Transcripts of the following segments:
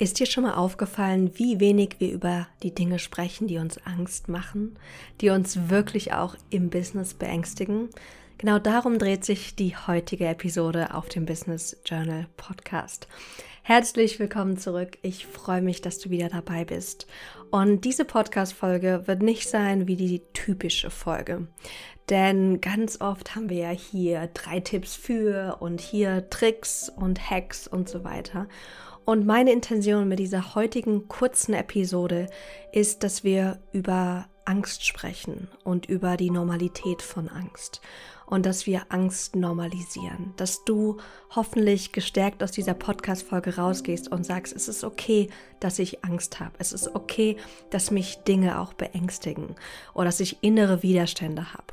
Ist dir schon mal aufgefallen, wie wenig wir über die Dinge sprechen, die uns Angst machen, die uns wirklich auch im Business beängstigen? Genau darum dreht sich die heutige Episode auf dem Business Journal Podcast. Herzlich willkommen zurück. Ich freue mich, dass du wieder dabei bist. Und diese Podcast-Folge wird nicht sein wie die typische Folge. Denn ganz oft haben wir ja hier drei Tipps für und hier Tricks und Hacks und so weiter. Und meine Intention mit dieser heutigen kurzen Episode ist, dass wir über Angst sprechen und über die Normalität von Angst. Und dass wir Angst normalisieren, dass du hoffentlich gestärkt aus dieser Podcast-Folge rausgehst und sagst, es ist okay, dass ich Angst habe, es ist okay, dass mich Dinge auch beängstigen oder dass ich innere Widerstände habe.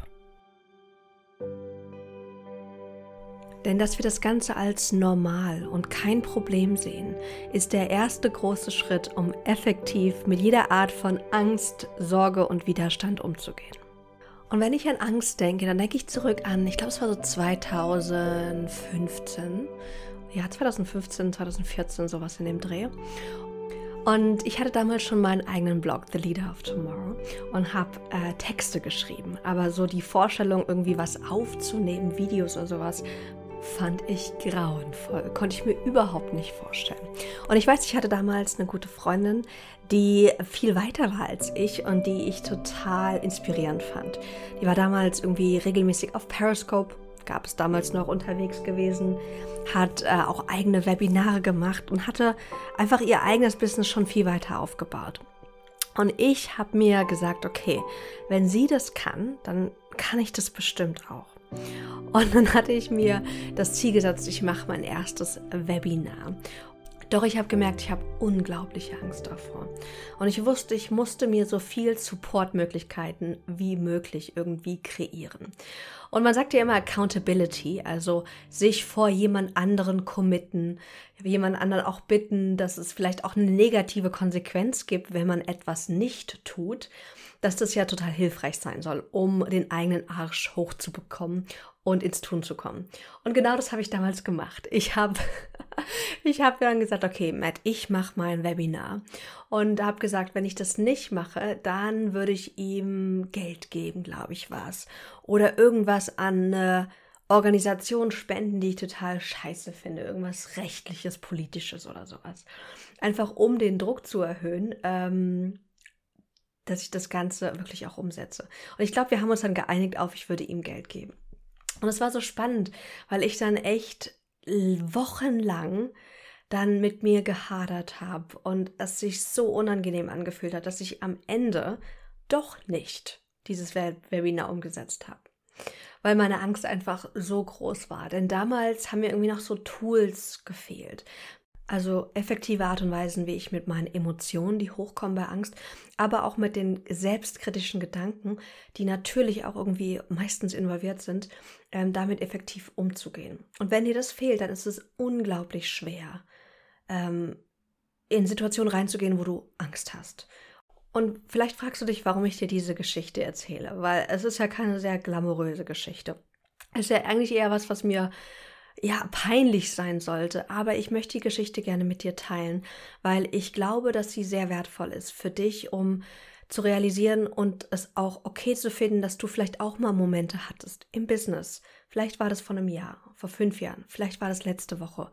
Denn dass wir das Ganze als normal und kein Problem sehen, ist der erste große Schritt, um effektiv mit jeder Art von Angst, Sorge und Widerstand umzugehen. Und wenn ich an Angst denke, dann denke ich zurück an, ich glaube, es war so 2015. Ja, 2015, 2014, sowas in dem Dreh. Und ich hatte damals schon meinen eigenen Blog, The Leader of Tomorrow, und habe äh, Texte geschrieben. Aber so die Vorstellung, irgendwie was aufzunehmen, Videos oder sowas, fand ich grauenvoll. Konnte ich mir überhaupt nicht vorstellen. Und ich weiß, ich hatte damals eine gute Freundin, die viel weiter war als ich und die ich total inspirierend fand. Die war damals irgendwie regelmäßig auf Periscope, gab es damals noch unterwegs gewesen, hat äh, auch eigene Webinare gemacht und hatte einfach ihr eigenes Business schon viel weiter aufgebaut. Und ich habe mir gesagt, okay, wenn sie das kann, dann kann ich das bestimmt auch. Und dann hatte ich mir das Ziel gesetzt, ich mache mein erstes Webinar. Doch ich habe gemerkt, ich habe unglaubliche Angst davor. Und ich wusste, ich musste mir so viel Supportmöglichkeiten wie möglich irgendwie kreieren. Und man sagt ja immer Accountability, also sich vor jemand anderen committen, jemand anderen auch bitten, dass es vielleicht auch eine negative Konsequenz gibt, wenn man etwas nicht tut dass das ja total hilfreich sein soll, um den eigenen Arsch hochzubekommen und ins Tun zu kommen. Und genau das habe ich damals gemacht. Ich habe ich hab dann gesagt, okay, Matt, ich mache mein Webinar und habe gesagt, wenn ich das nicht mache, dann würde ich ihm Geld geben, glaube ich, was oder irgendwas an äh, Organisation spenden, die ich total scheiße finde, irgendwas rechtliches, politisches oder sowas. Einfach um den Druck zu erhöhen. Ähm, dass ich das Ganze wirklich auch umsetze. Und ich glaube, wir haben uns dann geeinigt auf, ich würde ihm Geld geben. Und es war so spannend, weil ich dann echt wochenlang dann mit mir gehadert habe und es sich so unangenehm angefühlt hat, dass ich am Ende doch nicht dieses Webinar umgesetzt habe. Weil meine Angst einfach so groß war. Denn damals haben mir irgendwie noch so Tools gefehlt. Also effektive Art und Weisen, wie ich mit meinen Emotionen, die hochkommen bei Angst, aber auch mit den selbstkritischen Gedanken, die natürlich auch irgendwie meistens involviert sind, ähm, damit effektiv umzugehen. Und wenn dir das fehlt, dann ist es unglaublich schwer, ähm, in Situationen reinzugehen, wo du Angst hast. Und vielleicht fragst du dich, warum ich dir diese Geschichte erzähle, weil es ist ja keine sehr glamouröse Geschichte. Es ist ja eigentlich eher was, was mir ja, peinlich sein sollte. Aber ich möchte die Geschichte gerne mit dir teilen, weil ich glaube, dass sie sehr wertvoll ist für dich, um zu realisieren und es auch okay zu finden, dass du vielleicht auch mal Momente hattest im Business. Vielleicht war das vor einem Jahr, vor fünf Jahren, vielleicht war das letzte Woche,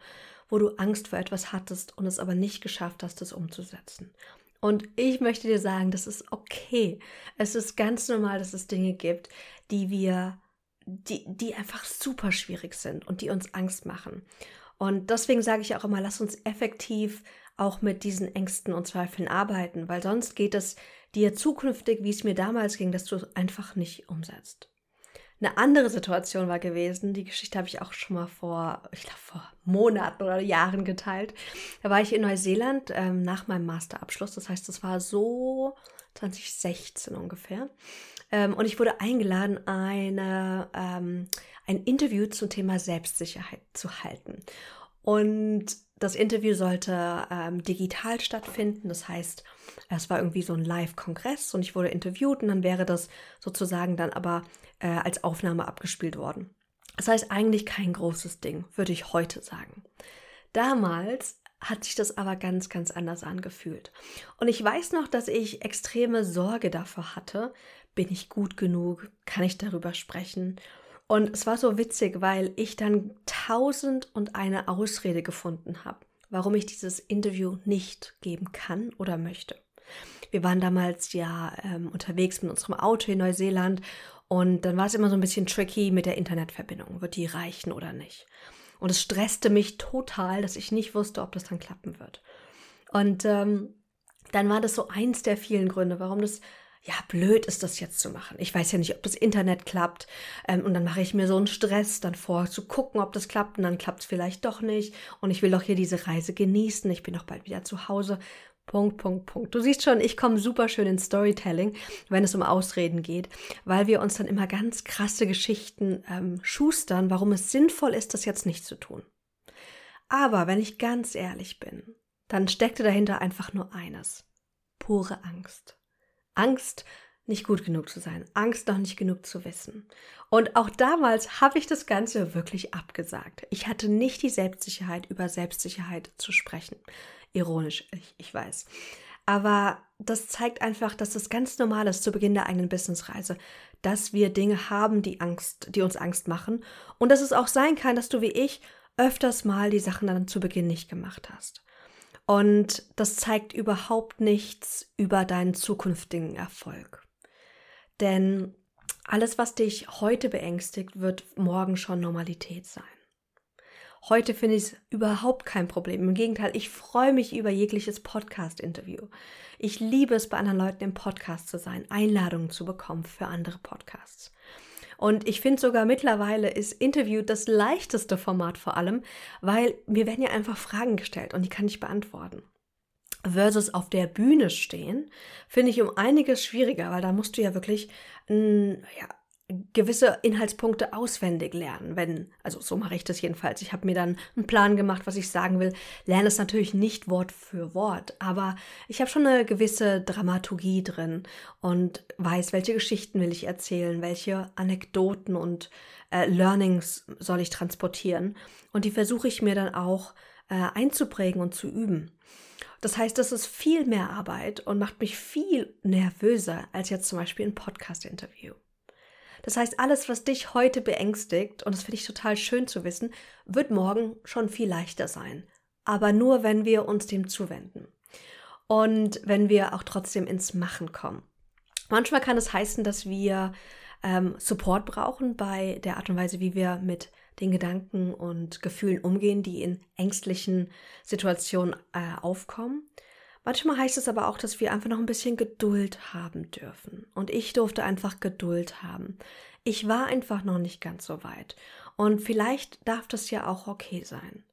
wo du Angst vor etwas hattest und es aber nicht geschafft hast, es umzusetzen. Und ich möchte dir sagen, das ist okay. Es ist ganz normal, dass es Dinge gibt, die wir die, die einfach super schwierig sind und die uns Angst machen. Und deswegen sage ich auch immer, lass uns effektiv auch mit diesen Ängsten und Zweifeln arbeiten, weil sonst geht es dir zukünftig, wie es mir damals ging, dass du es einfach nicht umsetzt. Eine andere Situation war gewesen, die Geschichte habe ich auch schon mal vor, ich glaube, vor Monaten oder Jahren geteilt. Da war ich in Neuseeland ähm, nach meinem Masterabschluss. Das heißt, das war so 2016 ungefähr. Ähm, und ich wurde eingeladen, eine, ähm, ein Interview zum Thema Selbstsicherheit zu halten. Und das Interview sollte ähm, digital stattfinden. Das heißt, es war irgendwie so ein Live-Kongress und ich wurde interviewt und dann wäre das sozusagen dann aber äh, als Aufnahme abgespielt worden. Das heißt eigentlich kein großes Ding, würde ich heute sagen. Damals hat sich das aber ganz, ganz anders angefühlt. Und ich weiß noch, dass ich extreme Sorge davor hatte, bin ich gut genug, kann ich darüber sprechen. Und es war so witzig, weil ich dann tausend und eine Ausrede gefunden habe, warum ich dieses Interview nicht geben kann oder möchte. Wir waren damals ja ähm, unterwegs mit unserem Auto in Neuseeland und dann war es immer so ein bisschen tricky mit der Internetverbindung. Wird die reichen oder nicht? Und es stresste mich total, dass ich nicht wusste, ob das dann klappen wird. Und ähm, dann war das so eins der vielen Gründe, warum das ja blöd ist, das jetzt zu machen. Ich weiß ja nicht, ob das Internet klappt. Ähm, und dann mache ich mir so einen Stress dann vor, zu gucken, ob das klappt. Und dann klappt es vielleicht doch nicht. Und ich will doch hier diese Reise genießen. Ich bin doch bald wieder zu Hause. Punkt, Punkt, Punkt. Du siehst schon, ich komme super schön in Storytelling, wenn es um Ausreden geht, weil wir uns dann immer ganz krasse Geschichten ähm, schustern, warum es sinnvoll ist, das jetzt nicht zu tun. Aber wenn ich ganz ehrlich bin, dann steckte dahinter einfach nur eines. Pure Angst. Angst, nicht gut genug zu sein, Angst, noch nicht genug zu wissen. Und auch damals habe ich das Ganze wirklich abgesagt. Ich hatte nicht die Selbstsicherheit, über Selbstsicherheit zu sprechen. Ironisch, ich, ich weiß. Aber das zeigt einfach, dass es ganz normal ist zu Beginn der eigenen Businessreise, dass wir Dinge haben, die Angst, die uns Angst machen und dass es auch sein kann, dass du wie ich öfters mal die Sachen dann zu Beginn nicht gemacht hast. Und das zeigt überhaupt nichts über deinen zukünftigen Erfolg. Denn alles, was dich heute beängstigt, wird morgen schon Normalität sein. Heute finde ich es überhaupt kein Problem. Im Gegenteil, ich freue mich über jegliches Podcast-Interview. Ich liebe es, bei anderen Leuten im Podcast zu sein, Einladungen zu bekommen für andere Podcasts. Und ich finde sogar mittlerweile ist Interview das leichteste Format vor allem, weil mir werden ja einfach Fragen gestellt und die kann ich beantworten versus auf der Bühne stehen, finde ich um einiges schwieriger, weil da musst du ja wirklich ein, ja, gewisse Inhaltspunkte auswendig lernen, wenn, also so mache ich das jedenfalls. Ich habe mir dann einen Plan gemacht, was ich sagen will, lerne es natürlich nicht Wort für Wort, aber ich habe schon eine gewisse Dramaturgie drin und weiß, welche Geschichten will ich erzählen, welche Anekdoten und äh, Learnings soll ich transportieren und die versuche ich mir dann auch äh, einzuprägen und zu üben. Das heißt, das ist viel mehr Arbeit und macht mich viel nervöser als jetzt zum Beispiel ein Podcast-Interview. Das heißt, alles, was dich heute beängstigt, und das finde ich total schön zu wissen, wird morgen schon viel leichter sein. Aber nur, wenn wir uns dem zuwenden. Und wenn wir auch trotzdem ins Machen kommen. Manchmal kann es heißen, dass wir ähm, Support brauchen bei der Art und Weise, wie wir mit den Gedanken und Gefühlen umgehen, die in ängstlichen Situationen äh, aufkommen. Manchmal heißt es aber auch, dass wir einfach noch ein bisschen Geduld haben dürfen. Und ich durfte einfach Geduld haben. Ich war einfach noch nicht ganz so weit. Und vielleicht darf das ja auch okay sein.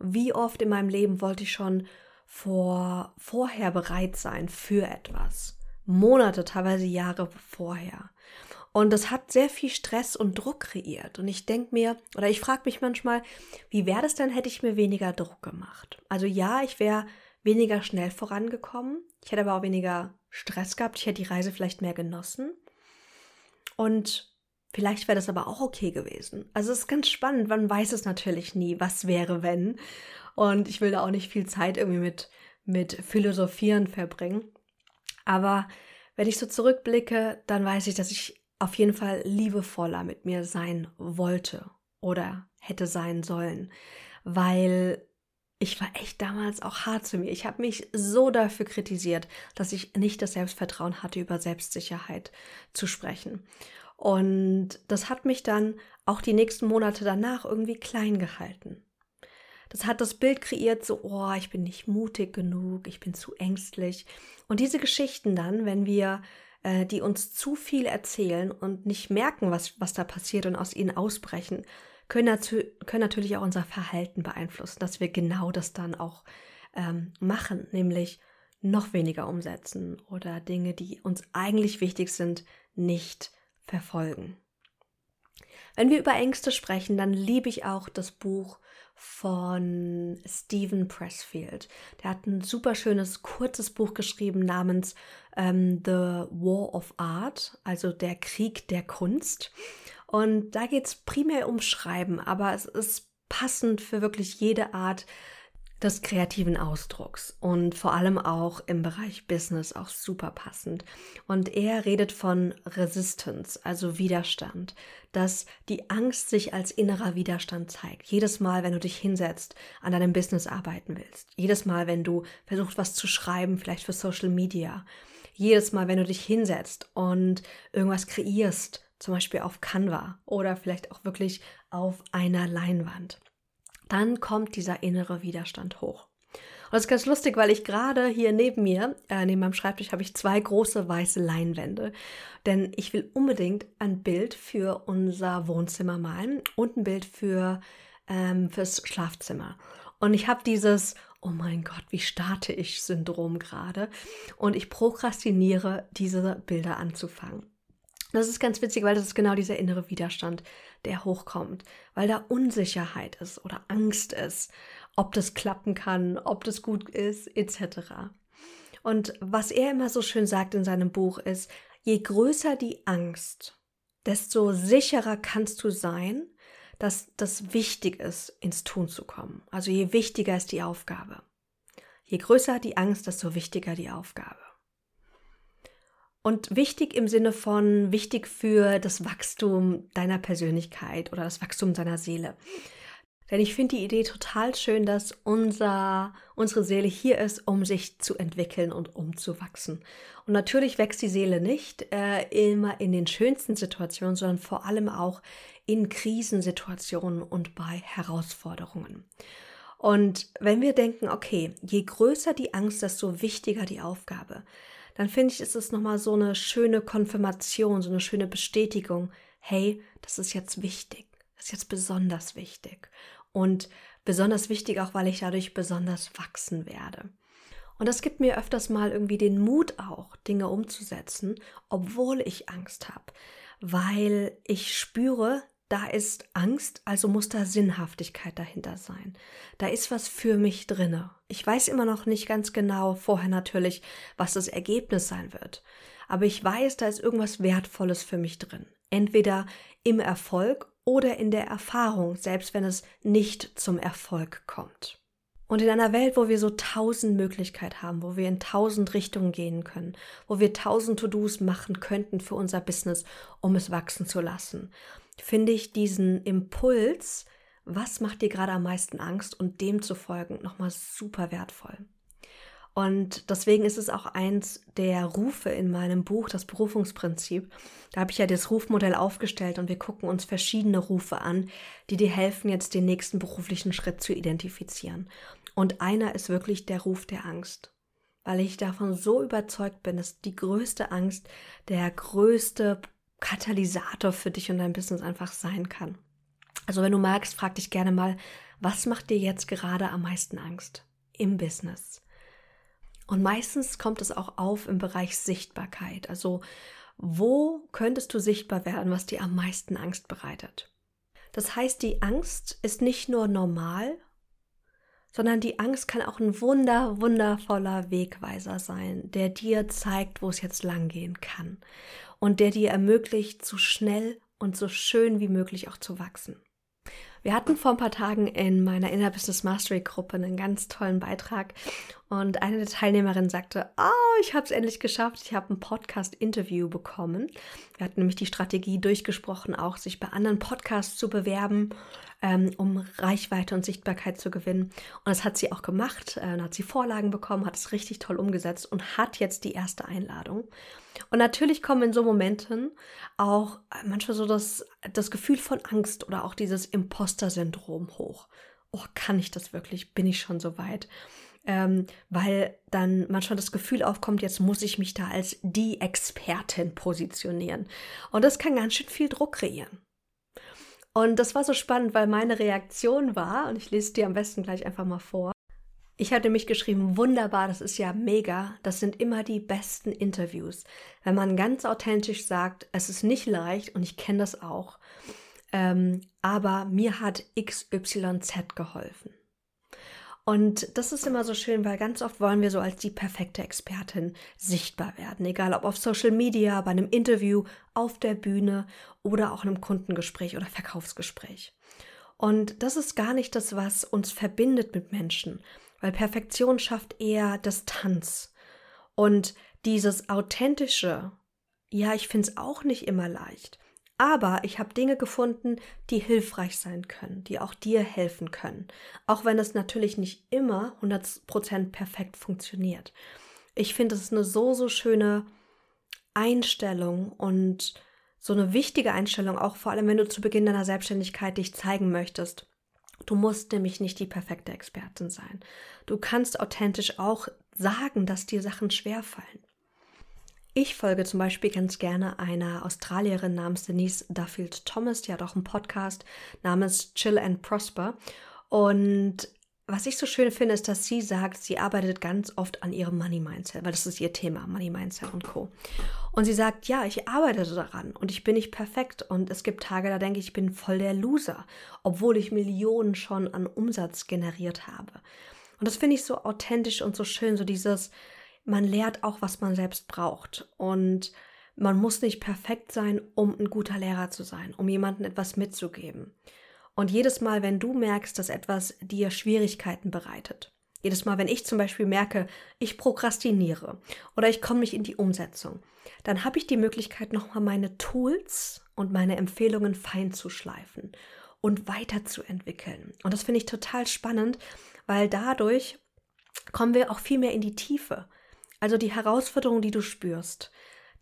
Wie oft in meinem Leben wollte ich schon vor, vorher bereit sein für etwas. Monate, teilweise Jahre vorher. Und das hat sehr viel Stress und Druck kreiert. Und ich denke mir, oder ich frage mich manchmal, wie wäre das denn, hätte ich mir weniger Druck gemacht? Also ja, ich wäre weniger schnell vorangekommen. Ich hätte aber auch weniger Stress gehabt. Ich hätte die Reise vielleicht mehr genossen. Und vielleicht wäre das aber auch okay gewesen. Also es ist ganz spannend. Man weiß es natürlich nie, was wäre, wenn. Und ich will da auch nicht viel Zeit irgendwie mit, mit Philosophieren verbringen. Aber wenn ich so zurückblicke, dann weiß ich, dass ich auf jeden Fall liebevoller mit mir sein wollte oder hätte sein sollen, weil ich war echt damals auch hart zu mir. Ich habe mich so dafür kritisiert, dass ich nicht das Selbstvertrauen hatte, über Selbstsicherheit zu sprechen. Und das hat mich dann auch die nächsten Monate danach irgendwie klein gehalten. Das hat das Bild kreiert, so, oh, ich bin nicht mutig genug, ich bin zu ängstlich. Und diese Geschichten dann, wenn wir äh, die uns zu viel erzählen und nicht merken, was, was da passiert und aus ihnen ausbrechen, können, dazu, können natürlich auch unser Verhalten beeinflussen, dass wir genau das dann auch ähm, machen, nämlich noch weniger umsetzen oder Dinge, die uns eigentlich wichtig sind, nicht verfolgen. Wenn wir über Ängste sprechen, dann liebe ich auch das Buch von Stephen Pressfield. Der hat ein super schönes, kurzes Buch geschrieben namens ähm, The War of Art, also der Krieg der Kunst. Und da geht es primär um Schreiben, aber es ist passend für wirklich jede Art des kreativen Ausdrucks und vor allem auch im Bereich Business auch super passend. Und er redet von Resistance, also Widerstand, dass die Angst sich als innerer Widerstand zeigt. Jedes Mal, wenn du dich hinsetzt, an deinem Business arbeiten willst. Jedes Mal, wenn du versuchst, was zu schreiben, vielleicht für Social Media. Jedes Mal, wenn du dich hinsetzt und irgendwas kreierst, zum Beispiel auf Canva oder vielleicht auch wirklich auf einer Leinwand dann kommt dieser innere Widerstand hoch. Und das ist ganz lustig, weil ich gerade hier neben mir, äh, neben meinem Schreibtisch, habe ich zwei große weiße Leinwände. Denn ich will unbedingt ein Bild für unser Wohnzimmer malen und ein Bild für ähm, fürs Schlafzimmer. Und ich habe dieses, oh mein Gott, wie starte ich Syndrom gerade. Und ich prokrastiniere, diese Bilder anzufangen. Das ist ganz witzig, weil das ist genau dieser innere Widerstand, der hochkommt, weil da Unsicherheit ist oder Angst ist, ob das klappen kann, ob das gut ist, etc. Und was er immer so schön sagt in seinem Buch ist, je größer die Angst, desto sicherer kannst du sein, dass das wichtig ist, ins Tun zu kommen. Also je wichtiger ist die Aufgabe. Je größer die Angst, desto wichtiger die Aufgabe. Und wichtig im Sinne von wichtig für das Wachstum deiner Persönlichkeit oder das Wachstum deiner Seele. Denn ich finde die Idee total schön, dass unser, unsere Seele hier ist, um sich zu entwickeln und um zu wachsen. Und natürlich wächst die Seele nicht äh, immer in den schönsten Situationen, sondern vor allem auch in Krisensituationen und bei Herausforderungen. Und wenn wir denken, okay, je größer die Angst, desto wichtiger die Aufgabe, dann finde ich, ist es nochmal so eine schöne Konfirmation, so eine schöne Bestätigung. Hey, das ist jetzt wichtig. Das ist jetzt besonders wichtig. Und besonders wichtig auch, weil ich dadurch besonders wachsen werde. Und das gibt mir öfters mal irgendwie den Mut auch, Dinge umzusetzen, obwohl ich Angst habe. Weil ich spüre, da ist Angst, also muss da Sinnhaftigkeit dahinter sein. Da ist was für mich drinne. Ich weiß immer noch nicht ganz genau, vorher natürlich, was das Ergebnis sein wird. Aber ich weiß, da ist irgendwas Wertvolles für mich drin. Entweder im Erfolg oder in der Erfahrung, selbst wenn es nicht zum Erfolg kommt. Und in einer Welt, wo wir so tausend Möglichkeiten haben, wo wir in tausend Richtungen gehen können, wo wir tausend To-Dos machen könnten für unser Business, um es wachsen zu lassen, finde ich diesen Impuls, was macht dir gerade am meisten Angst und dem zu folgen, nochmal super wertvoll. Und deswegen ist es auch eins der Rufe in meinem Buch, das Berufungsprinzip. Da habe ich ja das Rufmodell aufgestellt und wir gucken uns verschiedene Rufe an, die dir helfen, jetzt den nächsten beruflichen Schritt zu identifizieren. Und einer ist wirklich der Ruf der Angst. Weil ich davon so überzeugt bin, dass die größte Angst der größte Katalysator für dich und dein Business einfach sein kann. Also wenn du magst, frag dich gerne mal, was macht dir jetzt gerade am meisten Angst im Business? Und meistens kommt es auch auf im Bereich Sichtbarkeit. Also wo könntest du sichtbar werden, was dir am meisten Angst bereitet? Das heißt, die Angst ist nicht nur normal, sondern die Angst kann auch ein wunder, wundervoller Wegweiser sein, der dir zeigt, wo es jetzt langgehen kann und der dir ermöglicht, so schnell und so schön wie möglich auch zu wachsen. Wir hatten vor ein paar Tagen in meiner Inner Business Mastery Gruppe einen ganz tollen Beitrag und eine der Teilnehmerinnen sagte, oh, ich habe es endlich geschafft, ich habe ein Podcast-Interview bekommen. Wir hatten nämlich die Strategie durchgesprochen, auch sich bei anderen Podcasts zu bewerben, ähm, um Reichweite und Sichtbarkeit zu gewinnen. Und das hat sie auch gemacht, äh, hat sie Vorlagen bekommen, hat es richtig toll umgesetzt und hat jetzt die erste Einladung. Und natürlich kommen in so Momenten auch manchmal so das, das Gefühl von Angst oder auch dieses Imposter-Syndrom hoch. Oh, kann ich das wirklich? Bin ich schon so weit? Ähm, weil dann manchmal das Gefühl aufkommt, jetzt muss ich mich da als die Expertin positionieren. Und das kann ganz schön viel Druck kreieren. Und das war so spannend, weil meine Reaktion war, und ich lese dir am besten gleich einfach mal vor, ich hatte mich geschrieben, wunderbar, das ist ja mega. Das sind immer die besten Interviews. Wenn man ganz authentisch sagt, es ist nicht leicht und ich kenne das auch. Ähm, aber mir hat XYZ geholfen. Und das ist immer so schön, weil ganz oft wollen wir so als die perfekte Expertin sichtbar werden. Egal ob auf Social Media, bei einem Interview, auf der Bühne oder auch einem Kundengespräch oder Verkaufsgespräch. Und das ist gar nicht das, was uns verbindet mit Menschen, weil Perfektion schafft eher Distanz. Und dieses authentische, ja, ich finde es auch nicht immer leicht. Aber ich habe Dinge gefunden, die hilfreich sein können, die auch dir helfen können. Auch wenn es natürlich nicht immer 100% perfekt funktioniert. Ich finde, es ist eine so, so schöne Einstellung und so eine wichtige Einstellung, auch vor allem, wenn du zu Beginn deiner Selbstständigkeit dich zeigen möchtest. Du musst nämlich nicht die perfekte Expertin sein. Du kannst authentisch auch sagen, dass dir Sachen schwerfallen. Ich folge zum Beispiel ganz gerne einer Australierin namens Denise Duffield Thomas, die hat auch einen Podcast namens Chill and Prosper. Und was ich so schön finde, ist, dass sie sagt, sie arbeitet ganz oft an ihrem Money Mindset, weil das ist ihr Thema, Money Mindset und Co. Und sie sagt, ja, ich arbeite daran und ich bin nicht perfekt und es gibt Tage, da denke ich, ich bin voll der Loser, obwohl ich Millionen schon an Umsatz generiert habe. Und das finde ich so authentisch und so schön, so dieses, man lehrt auch, was man selbst braucht. Und man muss nicht perfekt sein, um ein guter Lehrer zu sein, um jemandem etwas mitzugeben. Und jedes Mal, wenn du merkst, dass etwas dir Schwierigkeiten bereitet, jedes Mal, wenn ich zum Beispiel merke, ich prokrastiniere oder ich komme nicht in die Umsetzung, dann habe ich die Möglichkeit, nochmal meine Tools und meine Empfehlungen fein zu schleifen und weiterzuentwickeln. Und das finde ich total spannend, weil dadurch kommen wir auch viel mehr in die Tiefe. Also die Herausforderungen, die du spürst,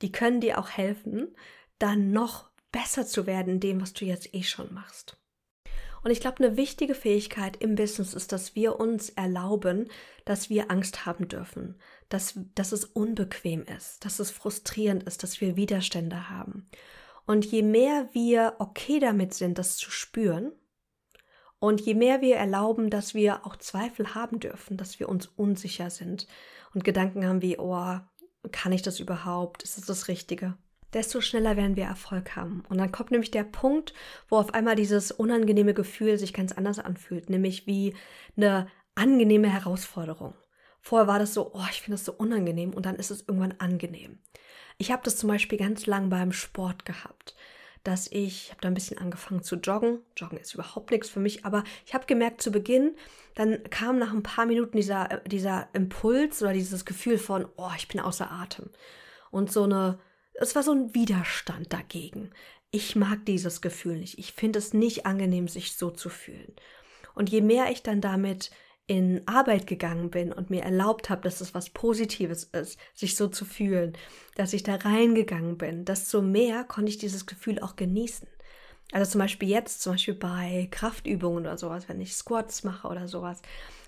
die können dir auch helfen, dann noch besser zu werden in dem, was du jetzt eh schon machst. Und ich glaube, eine wichtige Fähigkeit im Business ist, dass wir uns erlauben, dass wir Angst haben dürfen, dass, dass es unbequem ist, dass es frustrierend ist, dass wir Widerstände haben. Und je mehr wir okay damit sind, das zu spüren, und je mehr wir erlauben, dass wir auch Zweifel haben dürfen, dass wir uns unsicher sind und Gedanken haben wie, oh, kann ich das überhaupt? Ist es das Richtige? Desto schneller werden wir Erfolg haben. Und dann kommt nämlich der Punkt, wo auf einmal dieses unangenehme Gefühl sich ganz anders anfühlt, nämlich wie eine angenehme Herausforderung. Vorher war das so, oh, ich finde das so unangenehm und dann ist es irgendwann angenehm. Ich habe das zum Beispiel ganz lang beim Sport gehabt dass ich, ich habe da ein bisschen angefangen zu joggen. Joggen ist überhaupt nichts für mich, aber ich habe gemerkt zu Beginn, dann kam nach ein paar Minuten dieser, äh, dieser Impuls oder dieses Gefühl von, oh, ich bin außer Atem. Und so eine, es war so ein Widerstand dagegen. Ich mag dieses Gefühl nicht. Ich finde es nicht angenehm, sich so zu fühlen. Und je mehr ich dann damit in Arbeit gegangen bin und mir erlaubt habe, dass es was Positives ist, sich so zu fühlen, dass ich da reingegangen bin, desto mehr konnte ich dieses Gefühl auch genießen. Also zum Beispiel jetzt, zum Beispiel bei Kraftübungen oder sowas, wenn ich Squats mache oder sowas,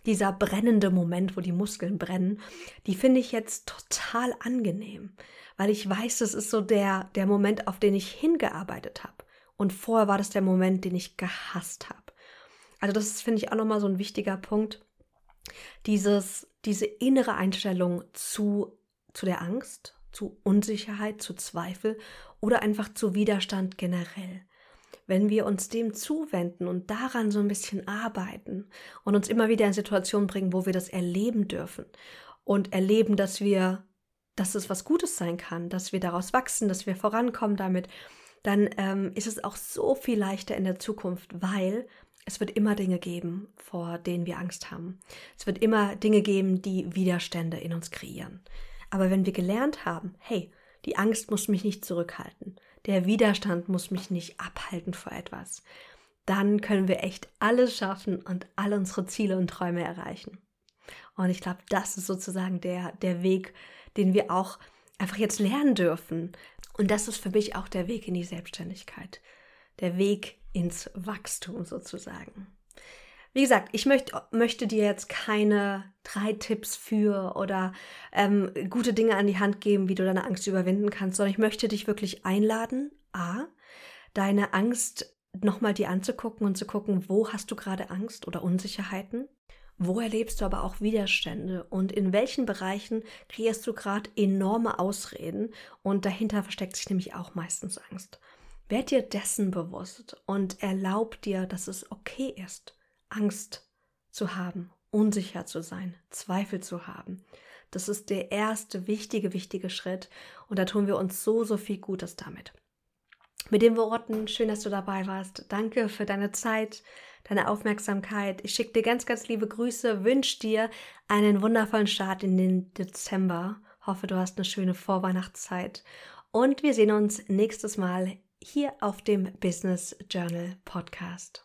dieser brennende Moment, wo die Muskeln brennen, die finde ich jetzt total angenehm, weil ich weiß, das ist so der, der Moment, auf den ich hingearbeitet habe. Und vorher war das der Moment, den ich gehasst habe. Also das finde ich, auch nochmal so ein wichtiger Punkt. Dieses, diese innere Einstellung zu, zu der Angst, zu Unsicherheit, zu Zweifel oder einfach zu Widerstand generell. Wenn wir uns dem zuwenden und daran so ein bisschen arbeiten und uns immer wieder in Situationen bringen, wo wir das erleben dürfen und erleben, dass wir, dass es was Gutes sein kann, dass wir daraus wachsen, dass wir vorankommen damit, dann ähm, ist es auch so viel leichter in der Zukunft, weil es wird immer Dinge geben, vor denen wir Angst haben. Es wird immer Dinge geben, die Widerstände in uns kreieren. Aber wenn wir gelernt haben, hey, die Angst muss mich nicht zurückhalten, der Widerstand muss mich nicht abhalten vor etwas, dann können wir echt alles schaffen und all unsere Ziele und Träume erreichen. Und ich glaube, das ist sozusagen der, der Weg, den wir auch einfach jetzt lernen dürfen. Und das ist für mich auch der Weg in die Selbstständigkeit. Der Weg ins Wachstum sozusagen. Wie gesagt, ich möcht, möchte dir jetzt keine drei Tipps für oder ähm, gute Dinge an die Hand geben, wie du deine Angst überwinden kannst, sondern ich möchte dich wirklich einladen, a, deine Angst nochmal dir anzugucken und zu gucken, wo hast du gerade Angst oder Unsicherheiten? Wo erlebst du aber auch Widerstände und in welchen Bereichen kreierst du gerade enorme Ausreden und dahinter versteckt sich nämlich auch meistens Angst. Werd dir dessen bewusst und erlaub dir, dass es okay ist, Angst zu haben, unsicher zu sein, Zweifel zu haben. Das ist der erste wichtige, wichtige Schritt und da tun wir uns so, so viel Gutes damit. Mit den Worten, schön, dass du dabei warst. Danke für deine Zeit. deine Aufmerksamkeit. Ich schicke dir ganz, ganz liebe Grüße, wünsche dir einen wundervollen Start in den Dezember. Hoffe, du hast eine schöne Vorweihnachtszeit. Und wir sehen uns nächstes Mal hier auf dem Business Journal Podcast.